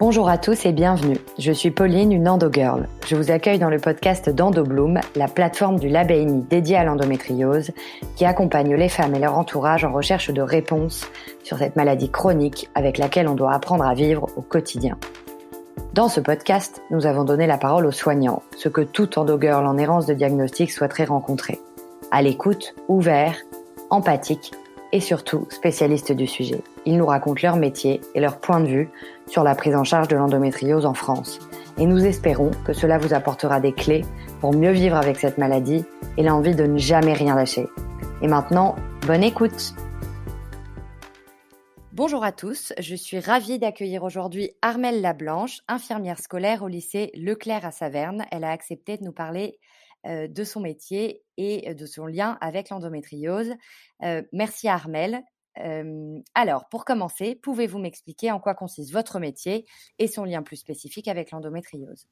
Bonjour à tous et bienvenue. Je suis Pauline, une endogirl. Je vous accueille dans le podcast d'EndoBloom, la plateforme du LabENI dédiée à l'endométriose, qui accompagne les femmes et leur entourage en recherche de réponses sur cette maladie chronique avec laquelle on doit apprendre à vivre au quotidien. Dans ce podcast, nous avons donné la parole aux soignants, ce que tout endogirl en errance de diagnostic souhaiterait rencontrer. À l'écoute, ouvert, empathique et surtout spécialistes du sujet. Ils nous racontent leur métier et leur point de vue sur la prise en charge de l'endométriose en France. Et nous espérons que cela vous apportera des clés pour mieux vivre avec cette maladie et l'envie de ne jamais rien lâcher. Et maintenant, bonne écoute Bonjour à tous, je suis ravie d'accueillir aujourd'hui Armelle Lablanche, infirmière scolaire au lycée Leclerc à Saverne. Elle a accepté de nous parler de son métier et de son lien avec l'endométriose. Euh, merci Armel. alors, pour commencer, pouvez-vous m'expliquer en quoi consiste votre métier et son lien plus spécifique avec l'endométriose?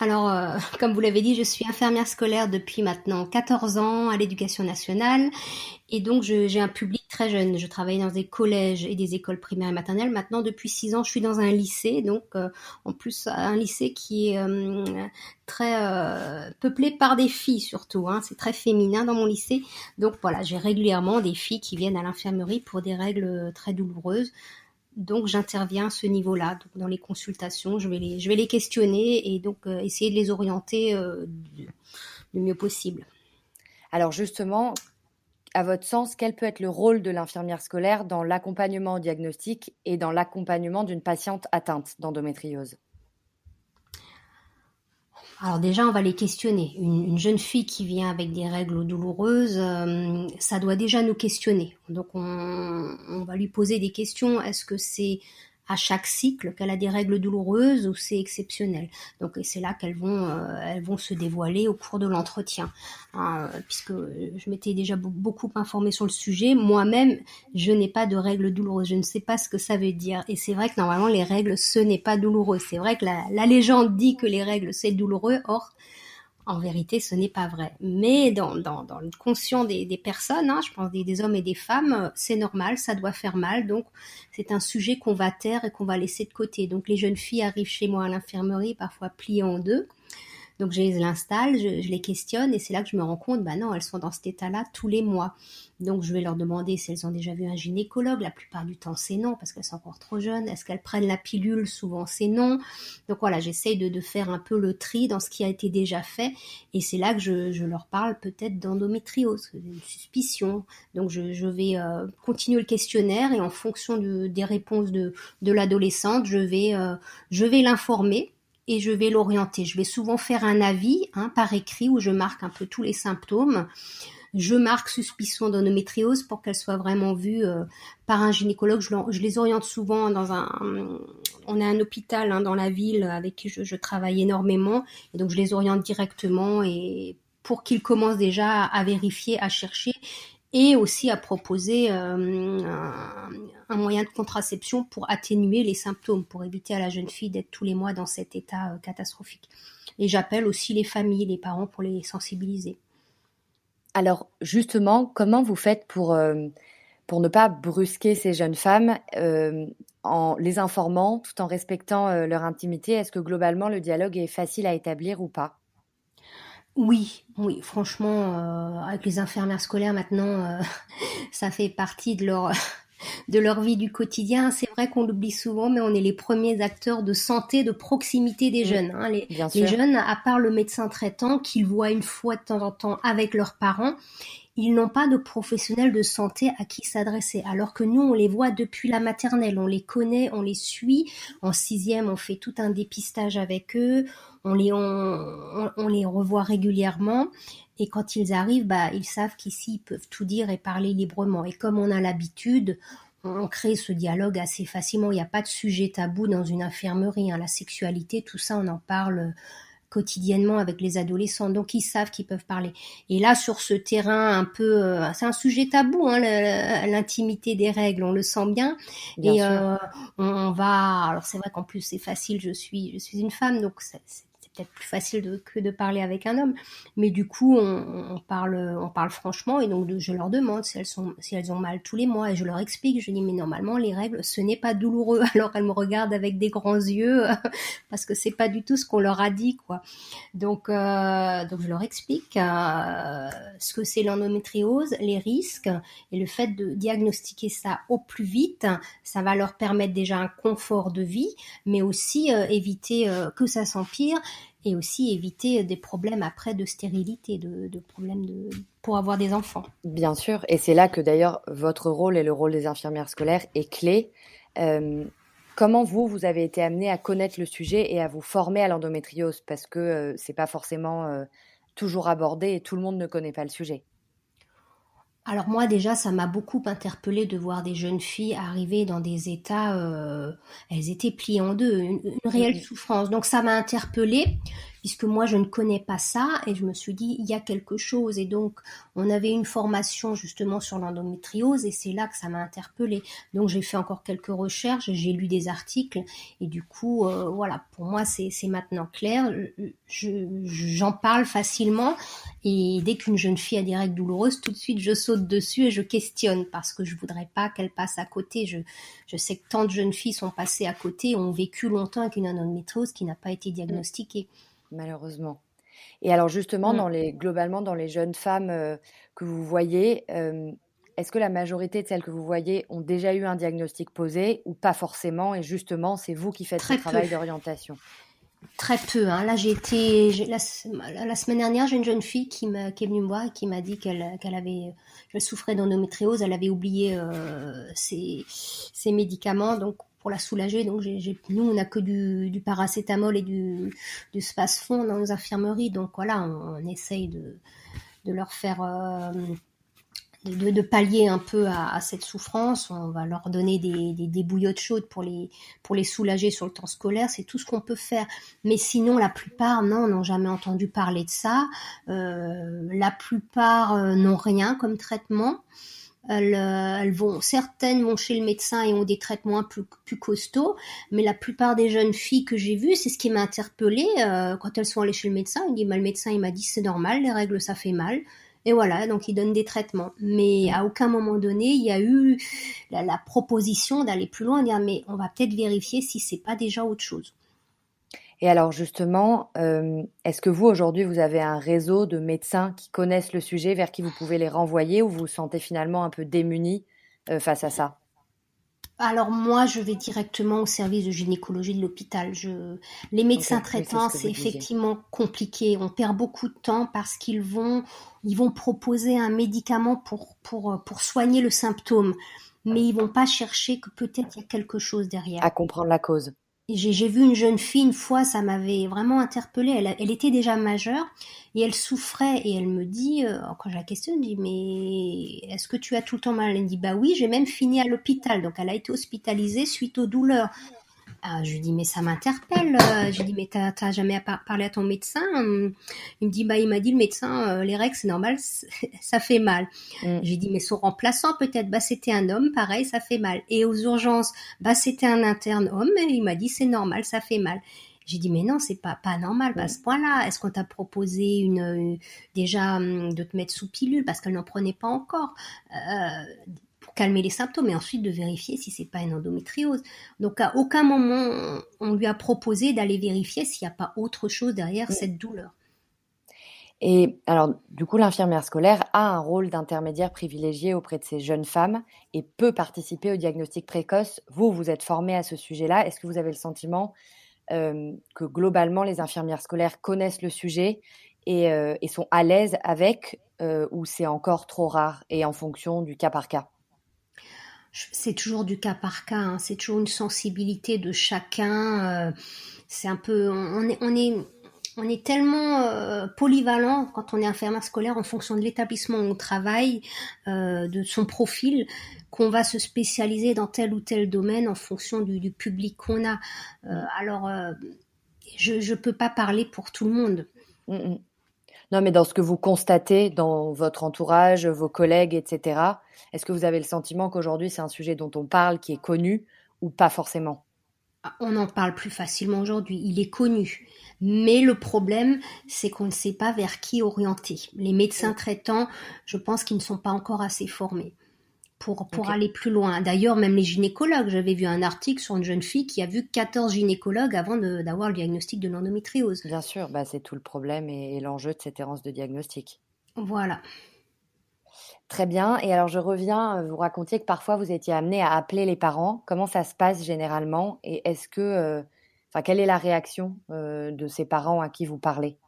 Alors, euh, comme vous l'avez dit, je suis infirmière scolaire depuis maintenant 14 ans à l'éducation nationale. Et donc, j'ai un public très jeune. Je travaille dans des collèges et des écoles primaires et maternelles. Maintenant, depuis 6 ans, je suis dans un lycée. Donc, euh, en plus, un lycée qui est euh, très peuplé par des filles surtout. Hein. C'est très féminin dans mon lycée. Donc, voilà, j'ai régulièrement des filles qui viennent à l'infirmerie pour des règles très douloureuses. Donc j'interviens à ce niveau-là, dans les consultations, je vais les, questionner et donc euh, essayer de les orienter euh, le mieux possible. Alors justement, à votre sens, quel peut être le rôle de l'infirmière scolaire dans l'accompagnement au diagnostic et dans l'accompagnement d'une patiente atteinte d'endométriose? Alors déjà, on va les questionner. Une, jeune fille qui vient avec des règles douloureuses, euh, ça doit déjà nous questionner. Donc on, on va lui poser des questions. Est-ce que c'est à chaque cycle qu'elle a des règles douloureuses ou c'est exceptionnel. Donc c'est là qu'elles vont euh, elles vont se dévoiler au cours de l'entretien. Hein, puisque je m'étais déjà beaucoup informée sur le sujet, moi-même je n'ai pas de règles douloureuses, je ne sais pas ce que ça veut dire. Et c'est vrai que normalement les règles ce n'est pas douloureux. C'est vrai que la légende dit que les règles c'est douloureux, or en vérité, ce n'est pas vrai. Mais dans, dans, le conscient des, des personnes, hein, je pense des, des, hommes et des femmes, euh, c'est normal, ça doit faire mal. Donc, c'est un sujet qu'on va taire et qu'on va laisser de côté. Donc, les jeunes filles arrivent chez moi à l'infirmerie, parfois pliées en deux. Donc je les installe, je, les questionne et c'est là que je me rends compte, bah non, elles sont dans cet état-là tous les mois. Donc je vais leur demander si elles ont déjà vu un gynécologue. La plupart du temps c'est non parce qu'elles sont encore trop jeunes. Est-ce qu'elles prennent la pilule? Souvent c'est non. Donc voilà, j'essaye de, faire un peu le tri dans ce qui a été déjà fait et c'est là que je, leur parle peut-être d'endométriose, une suspicion. Donc je, vais euh, continuer le questionnaire et en fonction des réponses de, l'adolescente, je vais, euh, je vais l'informer et je vais l'orienter. Je vais souvent faire un avis hein, par écrit où je marque un peu tous les symptômes. Je marque suspicion d'endométriose pour qu'elle soit vraiment vue euh, par un gynécologue. Je, les oriente souvent dans un... On a un hôpital hein, dans la ville avec qui je, travaille énormément. Et donc je les oriente directement et pour qu'ils commencent déjà à vérifier, à chercher et aussi à proposer euh, un, moyen de contraception pour atténuer les symptômes, pour éviter à la jeune fille d'être tous les mois dans cet état euh, catastrophique. Et j'appelle aussi les familles, les parents pour les sensibiliser. Alors justement, comment vous faites pour, euh, pour ne pas brusquer ces jeunes femmes en les informant tout en respectant leur intimité? Est-ce que globalement le dialogue est facile à établir ou pas? Oui, oui, franchement, euh, avec les infirmières scolaires maintenant, euh, ça fait partie de leur de leur vie du quotidien. C'est vrai qu'on l'oublie souvent, mais on est les premiers acteurs de santé, de proximité des jeunes. Hein. Les, les jeunes, à part le médecin traitant qu'ils voient une fois de temps en temps avec leurs parents, ils n'ont pas de professionnels de santé à qui s'adresser. Alors que nous, on les voit depuis la maternelle, on les connaît, on les suit. En sixième, on fait tout un dépistage avec eux, on les, on, les revoit régulièrement. Et quand ils arrivent, bah, ils savent qu'ici, ils peuvent tout dire et parler librement. Et comme on a l'habitude, on crée ce dialogue assez facilement. Il n'y a pas de sujet tabou dans une infirmerie. Hein. La sexualité, tout ça, on en parle quotidiennement avec les adolescents, donc ils savent qu'ils peuvent parler. Et là, sur ce terrain un peu, euh, c'est un sujet tabou, hein, l'intimité des règles, on le sent bien. et euh, on, va, alors c'est vrai qu'en plus c'est facile, je suis, je suis une femme, donc c'est peut-être plus facile que de parler avec un homme. Mais du coup, on, parle, on parle franchement et donc je leur demande si elles ont mal tous les mois et je leur explique. Je dis mais normalement les règles, ce n'est pas douloureux. Alors elles me regardent avec des grands yeux parce que c'est pas du tout ce qu'on leur a dit quoi. Donc euh, je leur explique euh, ce que c'est l'endométriose, les risques et le fait de diagnostiquer ça au plus vite, ça va leur permettre déjà un confort de vie, mais aussi euh, éviter que ça s'empire et aussi éviter des problèmes après de stérilité, de, problèmes de, pour avoir des enfants. Bien sûr, et c'est là que d'ailleurs votre rôle et le rôle des infirmières scolaires est clé. Euh, comment vous, vous avez été amené à connaître le sujet et à vous former à l'endométriose? Parce que euh, c'est pas forcément euh, toujours abordé et tout le monde ne connaît pas le sujet. Alors moi déjà, ça m'a beaucoup interpellé de voir des jeunes filles arriver dans des états, euh, elles étaient pliées en deux, une, réelle souffrance. Donc ça m'a interpellée puisque moi je ne connais pas ça et je me suis dit il y a quelque chose et donc on avait une formation justement sur l'endométriose et c'est là que ça m'a interpellée. Donc j'ai fait encore quelques recherches, j'ai lu des articles et du coup euh, voilà pour moi c'est maintenant clair. J'en parle facilement et dès qu'une jeune fille a des règles douloureuses, tout de suite je saute dessus et je questionne parce que je voudrais pas qu'elle passe à côté. Je, je sais que tant de jeunes filles sont passées à côté, ont vécu longtemps avec une endométriose qui n'a pas été diagnostiquée malheureusement. Et alors justement, mmh. dans les, globalement, dans les jeunes femmes euh, que vous voyez, euh, est-ce que la majorité de celles que vous voyez ont déjà eu un diagnostic posé ou pas forcément Et justement, c'est vous qui faites ce travail d'orientation? Très peu. Hein. Là, j'ai été la, semaine dernière, j'ai une jeune fille qui, qui est venue me voir et qui m'a dit qu'elle avait, je souffrais d'endométriose, elle avait oublié euh, ses, ses, médicaments, donc pour la soulager. Donc, nous, on n'a que du, paracétamol et du, du spasfon dans nos infirmeries. Donc, voilà, on, essaye de, de, leur faire. Euh, de, pallier un peu à, cette souffrance. On va leur donner des, des, bouillottes chaudes pour les, pour les soulager sur le temps scolaire. C'est tout ce qu'on peut faire. Mais sinon, la plupart, non, n'ont jamais entendu parler de ça. Euh, la plupart euh, n'ont rien comme traitement. Euh, elles, vont, certaines vont chez le médecin et ont des traitements plus costauds, mais la plupart des jeunes filles que j'ai vues, c'est ce qui m'a interpellée euh, quand elles sont allées chez le médecin. Il dit, bah, le médecin il m'a dit c'est normal, les règles ça fait mal. Et voilà, donc il donne des traitements. Mais à aucun moment donné, il y a eu la, la proposition d'aller plus loin, dire mais on va peut-être vérifier si c'est pas déjà autre chose. Et alors justement, euh, est-ce que vous aujourd'hui vous avez un réseau de médecins qui connaissent le sujet vers qui vous pouvez les renvoyer ou vous vous sentez finalement un peu démuni euh, face à ça? Alors moi, je vais directement au service de gynécologie de l'hôpital. Je... Les médecins traitants, c'est effectivement compliqué. On perd beaucoup de temps parce qu'ils vont, ils vont proposer un médicament pour, pour, pour soigner le symptôme, mais ils vont pas chercher que peut-être il y a quelque chose derrière. À comprendre la cause. J'ai vu une jeune fille une fois, ça m'avait vraiment interpellée. Elle, elle, était déjà majeure et elle souffrait et elle me dit, euh, quand je la questionne, je dis mais est-ce que tu as tout le temps mal? Elle me dit bah oui, j'ai même fini à l'hôpital. Donc elle a été hospitalisée suite aux douleurs. Ah, je lui dis mais ça m'interpelle. Euh, je lui dis mais t'as jamais parlé à ton médecin Il me dit bah il m'a dit le médecin euh, les règles c'est normal, ça fait mal. Mm. J'ai dit mais son remplaçant peut-être bah c'était un homme pareil ça fait mal. Et aux urgences bah c'était un interne homme et il m'a dit c'est normal ça fait mal. J'ai dit mais non c'est pas pas normal à ce point-là. Est-ce qu'on t'a proposé une, déjà hum, de te mettre sous pilule? Parce qu'elle n'en prenait pas encore euh, calmer les symptômes et ensuite de vérifier si c'est pas une endométriose. Donc à aucun moment on lui a proposé d'aller vérifier s'il n'y a pas autre chose derrière cette douleur. Et alors, du coup, l'infirmière scolaire a un rôle d'intermédiaire privilégié auprès de ces jeunes femmes et peut participer au diagnostic précoce. Vous, vous êtes formé à ce sujet-là. Est-ce que vous avez le sentiment euh, que globalement, les infirmières scolaires connaissent le sujet et, euh, sont à l'aise avec, euh, ou c'est encore trop rare et en fonction du cas par cas? C'est toujours du cas par cas, hein. c'est toujours une sensibilité de chacun. Euh, c'est un peu, on est, tellement euh, polyvalent quand on est infirmière scolaire en fonction de l'établissement où on travaille, euh, de son profil, qu'on va se spécialiser dans tel ou tel domaine en fonction du, public qu'on a. alors, je ne peux pas parler pour tout le monde. Mm, mm. Non, mais dans ce que vous constatez dans votre entourage, vos collègues, etc., est-ce que vous avez le sentiment qu'aujourd'hui c'est un sujet dont on parle, qui est connu, ou pas forcément? On en parle plus facilement aujourd'hui, il est connu. Mais le problème, c'est qu'on ne sait pas vers qui orienter. Les médecins traitants, je pense qu'ils ne sont pas encore assez formés pour, pour aller plus loin. D'ailleurs, même les gynécologues, j'avais vu un article sur une jeune fille qui a vu 14 gynécologues avant d'avoir le diagnostic de l'endométriose. Bien sûr, bah, c'est tout le problème et, l'enjeu de cette errance de diagnostic. Voilà. Très bien. Et alors, je reviens, euh, vous racontiez que parfois vous étiez amené à appeler les parents. Comment ça se passe généralement? Et est-ce que, euh, enfin, quelle est la réaction euh, de ces parents à qui vous parlez?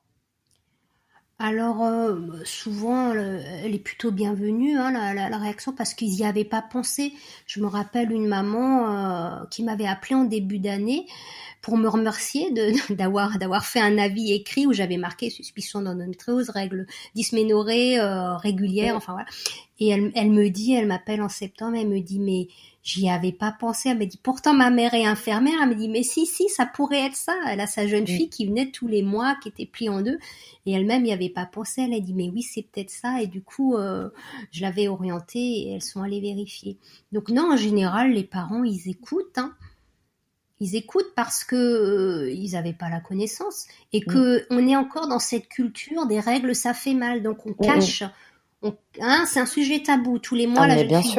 Alors euh, souvent, elle est plutôt bienvenue, hein, la, réaction, parce qu'ils n'y avaient pas pensé. Je me rappelle une maman euh, qui m'avait appelé en début d'année pour me remercier d'avoir d'avoir fait un avis écrit où j'avais marqué suspicion d'endométriose, règles dysménorrhées euh, régulières, enfin voilà. Et elle, elle me dit, elle m'appelle en septembre, elle me dit mais J'y avais pas pensé. Elle me dit, pourtant ma mère est infirmière. Elle me dit, mais si, si, ça pourrait être ça. Elle a sa jeune fille qui venait tous les mois, qui était pliée en deux. Et elle-même n'y avait pas pensé. Elle a dit, mais oui, c'est peut-être ça. Et du coup, euh, je l'avais orientée et elles sont allées vérifier. Donc non, en général, les parents, ils écoutent. Hein. Ils écoutent parce que euh, ils n'avaient pas la connaissance et que on est encore dans cette culture des règles, ça fait mal. Donc on cache. Hein, c'est un sujet tabou. Tous les mois, ah, la jeune fille,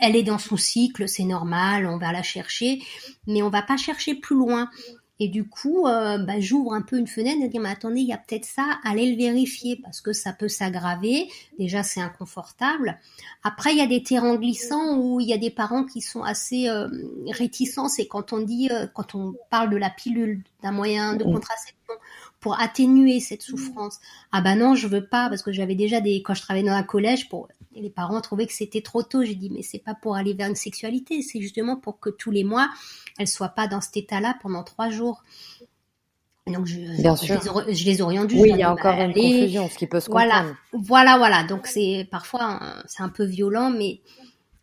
elle est dans son cycle, c'est normal, on va la chercher, mais on va pas chercher plus loin. Et du coup, euh, bah, j'ouvre un peu une fenêtre et dire, mais attendez, il y a peut-être ça, allez le vérifier parce que ça peut s'aggraver. Déjà, c'est inconfortable. Après, il y a des terrains glissants où il y a des parents qui sont assez euh, réticents. C'est quand on dit, euh, quand on parle de la pilule, d'un moyen de contraception pour atténuer cette souffrance. Ah bah non, je veux pas parce que j'avais déjà des quand je travaillais dans un collège pour les parents trouvaient que c'était trop tôt. J'ai dit mais c'est pas pour aller vers une sexualité, c'est justement pour que tous les mois elles soient pas dans cet état-là pendant trois jours. Donc je, Bien je, Les, je les oriente Oui, il y a encore une confusion, ce qui peut se comprendre. Voilà, voilà, voilà. Donc c'est parfois c'est un peu violent, mais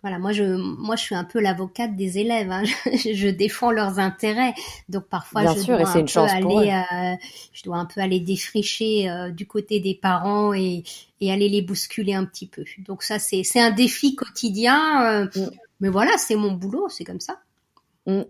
voilà, moi je, moi je suis un peu l'avocate des élèves. Hein. Je, défends leurs intérêts, donc parfois je dois un peu aller, euh, je dois un peu aller défricher euh, du côté des parents et, et aller les bousculer un petit peu. Donc ça c'est c'est un défi quotidien, euh, mm. mais voilà, c'est mon boulot, c'est comme ça. Mm.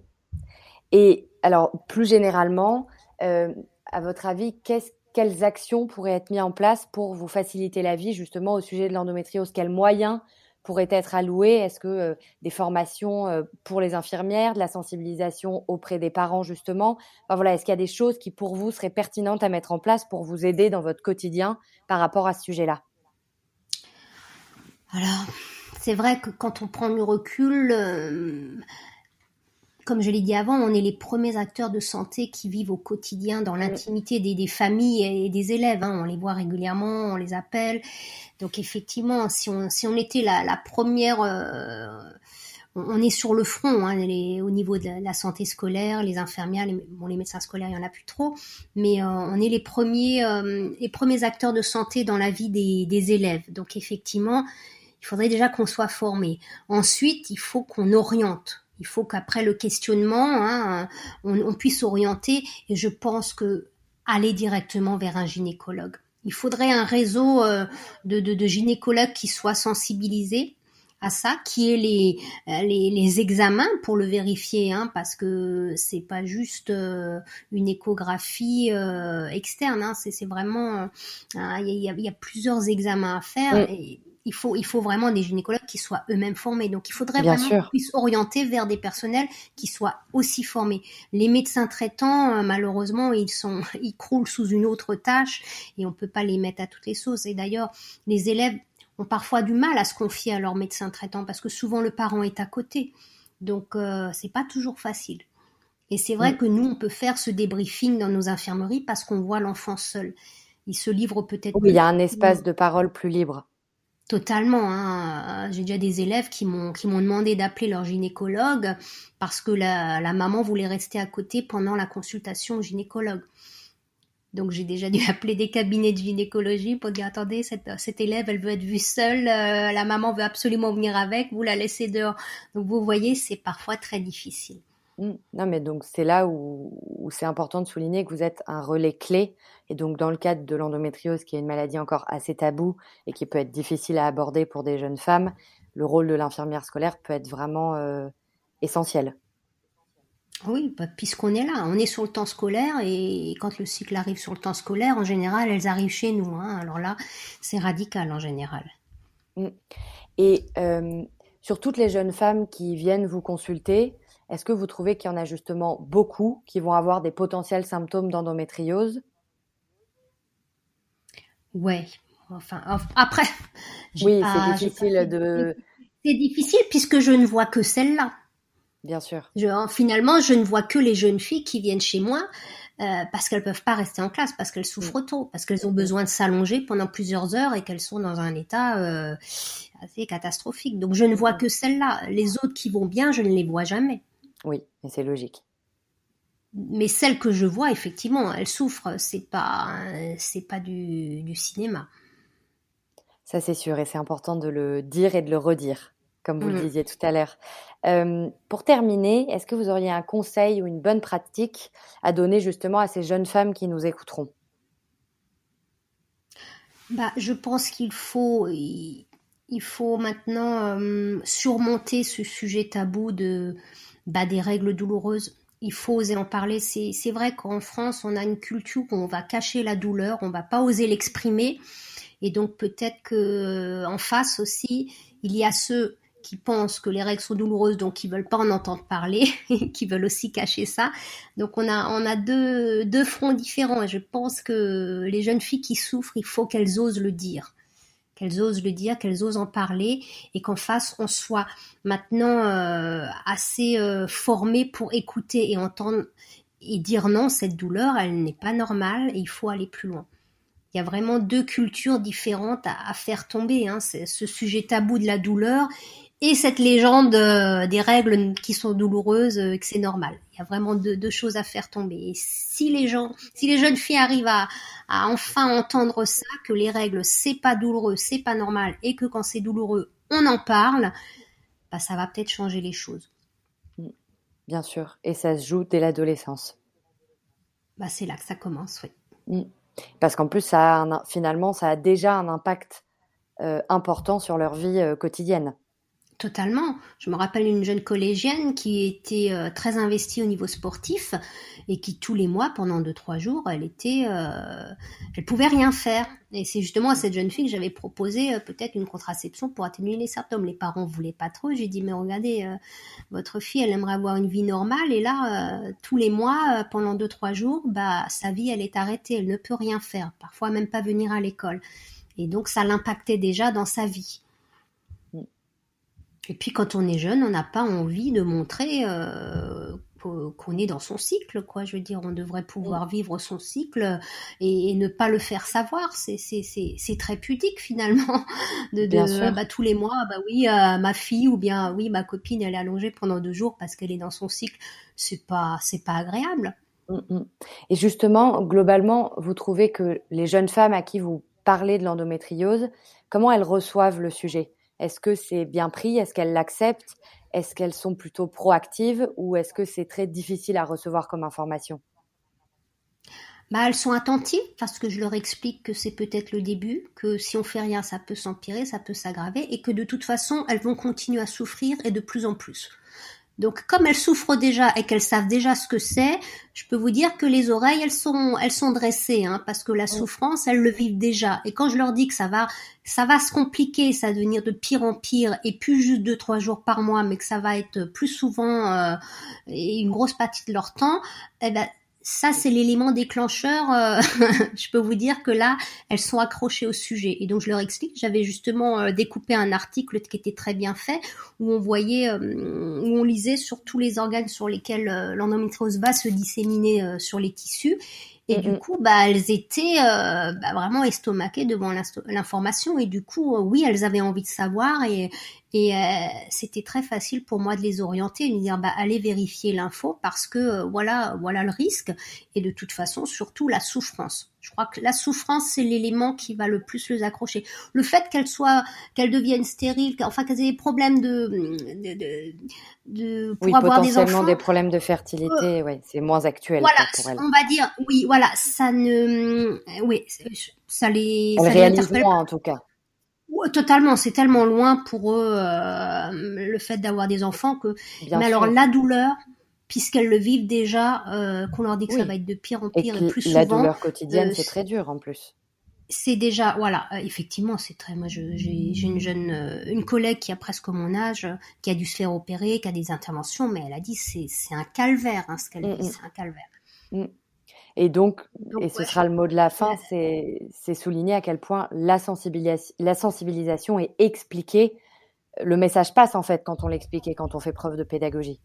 Et alors plus généralement, à votre avis, qu'est-ce quelles actions pourraient être mises en place pour vous faciliter la vie justement au sujet de l'endométriose? Quels moyens pourraient être allouées? Est-ce que euh, des formations euh, pour les infirmières, de la sensibilisation auprès des parents justement? Voilà, Est-ce qu'il y a des choses qui pour vous seraient pertinentes à mettre en place pour vous aider dans votre quotidien par rapport à ce sujet-là? Alors, c'est vrai que quand on prend le recul, euh, comme je l'ai dit avant, on est les premiers acteurs de santé qui vivent au quotidien dans l'intimité des, familles et des élèves. Hein. On les voit régulièrement, on les appelle. Donc effectivement, si on, si on était la, première, euh, on est sur le front hein, au niveau de la santé scolaire, les infirmières, les, bon, les médecins scolaires, il y en a plus trop, mais euh, on est les premiers, euh, les premiers acteurs de santé dans la vie des, des élèves. Donc effectivement, il faudrait déjà qu'on soit formé. Ensuite, il faut qu'on oriente il faut qu'après le questionnement, hein, on, puisse orienter. Et je pense que aller directement vers un gynécologue. Il faudrait un réseau euh, de, de, gynécologues qui soient sensibilisés à ça, qui est les, les, les, examens pour le vérifier, hein, parce que c'est pas juste euh, une échographie euh, externe, hein, c'est vraiment il y, a, y, a, plusieurs examens à faire. Et, il faut, il faut vraiment des gynécologues qui soient eux-mêmes formés. Donc, il faudrait vraiment qu'on puisse orienter vers des personnels qui soient aussi formés. Les médecins traitants, euh, malheureusement, ils sont, ils croulent sous une autre tâche et on peut pas les mettre à toutes les sauces. Et d'ailleurs, les élèves ont parfois du mal à se confier à leur médecin traitant parce que souvent le parent est à côté. Donc, euh, c'est pas toujours facile. Et c'est vrai mm. que nous, on peut faire ce débriefing dans nos infirmeries parce qu'on voit l'enfant seul. Il se livre peut-être. Oui, il y a un espace de parole plus libre. Totalement. Hein. J'ai déjà des élèves qui m'ont demandé d'appeler leur gynécologue parce que la, maman voulait rester à côté pendant la consultation au gynécologue. Donc j'ai déjà dû appeler des cabinets de gynécologie pour dire attendez cette, cette élève elle veut être vue seule, euh, la maman veut absolument venir avec, vous la laissez dehors. Donc vous voyez c'est parfois très difficile. Mmh. Non, mais donc c'est là où, c'est important de souligner que vous êtes un relais clé. Et donc dans le cadre de l'endométriose, qui est une maladie encore assez taboue et qui peut être difficile à aborder pour des jeunes femmes, le rôle de l'infirmière scolaire peut être vraiment euh, essentiel. Oui, bah, puisqu'on est là, on est sur le temps scolaire et quand le cycle arrive sur le temps scolaire, en général, elles arrivent chez nous. Hein. Alors là, c'est radical en général. Mm. Et euh, sur toutes les jeunes femmes qui viennent vous consulter, est-ce que vous trouvez qu'il y en a justement beaucoup qui vont avoir des potentiels symptômes d'endométriose? Ouais. Enfin, après. Oui, c'est difficile de. C'est difficile puisque je ne vois que celle-là. Bien sûr. finalement, je ne vois que les jeunes filles qui viennent chez moi euh, parce qu'elles peuvent pas rester en classe, parce qu'elles souffrent mm. trop, parce qu'elles ont besoin de s'allonger pendant plusieurs heures et qu'elles sont dans un état euh, assez catastrophique. Donc, je ne vois mm. que celles-là. Les autres qui vont bien, je ne les vois jamais. Oui, mais c'est logique. Mais celles que je vois, effectivement, elles souffrent. C'est pas, c'est pas du, du cinéma. Ça, c'est sûr, et c'est important de le dire et de le redire comme vous le mmh. disiez tout à l'heure. Euh, pour terminer, est-ce que vous auriez un conseil ou une bonne pratique à donner justement à ces jeunes femmes qui nous écouteront? Bah, Je pense qu'il faut, il faut maintenant euh, surmonter ce sujet tabou de, bah, des règles douloureuses. Il faut oser en parler. C'est vrai qu'en France, on a une culture où on va cacher la douleur, on va pas oser l'exprimer. Et donc peut-être que en face aussi, il y a ceux qui pensent que les règles sont douloureuses, donc qui veulent pas en entendre parler, qui veulent aussi cacher ça. Donc on a on a deux deux fronts différents et je pense que les jeunes filles qui souffrent, il faut qu'elles osent le dire, qu'elles osent le dire, qu'elles osent en parler et qu'en face on soit maintenant euh, assez euh, formé pour écouter et entendre et dire non, cette douleur, elle n'est pas normale et il faut aller plus loin il y a vraiment deux cultures différentes à, faire tomber. Hein. ce sujet tabou de la douleur et cette légende euh, des règles qui sont douloureuses, euh, que c'est normal. Il y a vraiment deux, choses à faire tomber. Et si les gens, si les jeunes filles arrivent à, enfin entendre ça, que les règles c'est pas douloureux, c'est pas normal, et que quand c'est douloureux, on en parle, bah ça va peut-être changer les choses. Bien sûr, et ça se joue dès l'adolescence. Bah c'est là que ça commence, oui. Mm. Parce qu'en plus, ça finalement, ça a déjà un impact euh, important sur leur vie quotidienne. Totalement. Je me rappelle une jeune collégienne qui était euh, très investie au niveau sportif et qui tous les mois, pendant deux trois jours, elle était, euh, elle pouvait rien faire. Et c'est justement à cette jeune fille que j'avais proposé euh, peut-être une contraception pour atténuer les symptômes. Les parents voulaient pas trop. J'ai dit mais regardez, votre fille, elle aimerait avoir une vie normale et là, tous les mois, pendant deux trois jours, bah sa vie, elle est arrêtée. Elle ne peut rien faire. Parfois même pas venir à l'école. Et donc ça l'impactait déjà dans sa vie. Et puis quand on est jeune, on n'a pas envie de montrer euh, qu'on est dans son cycle, quoi. Je veux dire, on devrait pouvoir vivre son cycle et, ne pas le faire savoir. C'est très pudique finalement de, de bah, tous les mois, bah oui, euh, ma fille ou bien oui, ma copine, elle est allongée pendant deux jours parce qu'elle est dans son cycle. C'est pas c'est pas agréable. Mmh, mmh. Et justement, globalement, vous trouvez que les jeunes femmes à qui vous parlez de l'endométriose, comment elles reçoivent le sujet? Est-ce que c'est bien pris? Est-ce qu'elles l'acceptent? Est-ce qu'elles sont plutôt proactives ou est-ce que c'est très difficile à recevoir comme information? Bah, elles sont attentives parce que je leur explique que c'est peut-être le début, que si on fait rien, ça peut s'empirer, ça peut s'aggraver et que de toute façon, elles vont continuer à souffrir et de plus en plus. Donc, comme elles souffrent déjà et qu'elles savent déjà ce que c'est, je peux vous dire que les oreilles, elles sont, elles sont dressées, hein, parce que la souffrance, elles le vivent déjà. Et quand je leur dis que ça va, ça va se compliquer, ça va devenir de pire en pire, et plus juste deux trois jours par mois, mais que ça va être plus souvent euh, et une grosse partie de leur temps, eh ben ça, c'est l'élément déclencheur. Euh, je peux vous dire que là, elles sont accrochées au sujet. Et donc, je leur explique. J'avais justement euh, découpé un article qui était très bien fait, où on voyait, euh, où on lisait sur tous les organes sur lesquels l'endométriose va se disséminer sur les tissus. Et du coup, bah, elles étaient bah, vraiment estomaquées devant l'information. Et du coup, oui, elles avaient envie de savoir. Et, et euh, c'était très facile pour moi de les orienter, de dire bah allez vérifier l'info parce que euh, voilà voilà le risque et de toute façon surtout la souffrance. Je crois que la souffrance c'est l'élément qui va le plus les accrocher. Le fait qu'elles soient qu'elles deviennent stériles, enfin qu'elles aient des problèmes de de, de, pour oui, avoir des enfants, des problèmes de fertilité, euh, ouais, c'est moins actuel voilà, pour elles. On va dire oui, voilà, ça ne oui, ça les elles réalisent moins en tout cas totalement, c'est tellement loin pour eux euh, le fait d'avoir des enfants que. mais alors la douleur, puisqu'elles le vivent déjà, euh, qu'on leur dit que ça va être de pire en pire et, plus souvent. La douleur quotidienne, c'est très dur en plus c'est déjà voilà effectivement c'est très moi j'ai une jeune une collègue qui a presque mon âge qui a dû se faire opérer qui a des interventions mais elle a dit c'est c'est un calvaire hein, ce qu'elle mm, dit c'est un calvaire. Et donc, et ce sera le mot de la fin, c'est souligner à quel point la, la sensibilisation est expliquée. Le message passe en fait quand on l'explique et quand on fait preuve de pédagogie.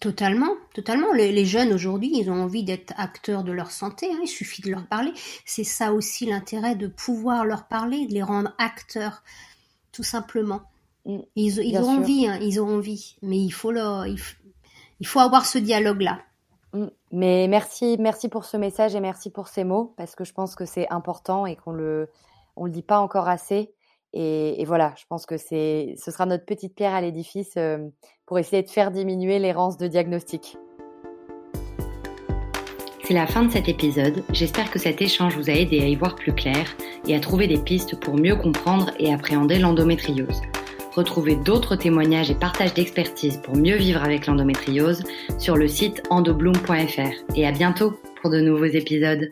Totalement, totalement. Les, jeunes aujourd'hui, ils ont envie d'être acteurs de leur santé. Hein, il suffit de leur parler. C'est ça aussi l'intérêt de pouvoir leur parler, de les rendre acteurs, tout simplement. Mm, ils, ils ont envie, hein, ils ont envie, mais il faut leur, il faut avoir ce dialogue-là. Mm. Mais merci, merci pour ce message et merci pour ces mots parce que je pense que c'est important et qu'on le, on le dit pas encore assez. Et, voilà, je pense que ce sera notre petite pierre à l'édifice euh, pour essayer de faire diminuer l'errance de diagnostic. C'est la fin de cet épisode. J'espère que cet échange vous a aidé à y voir plus clair et à trouver des pistes pour mieux comprendre et appréhender l'endométriose. Retrouvez d'autres témoignages et partages d'expertise pour mieux vivre avec l'endométriose sur le site endobloom.fr. Et à bientôt pour de nouveaux épisodes.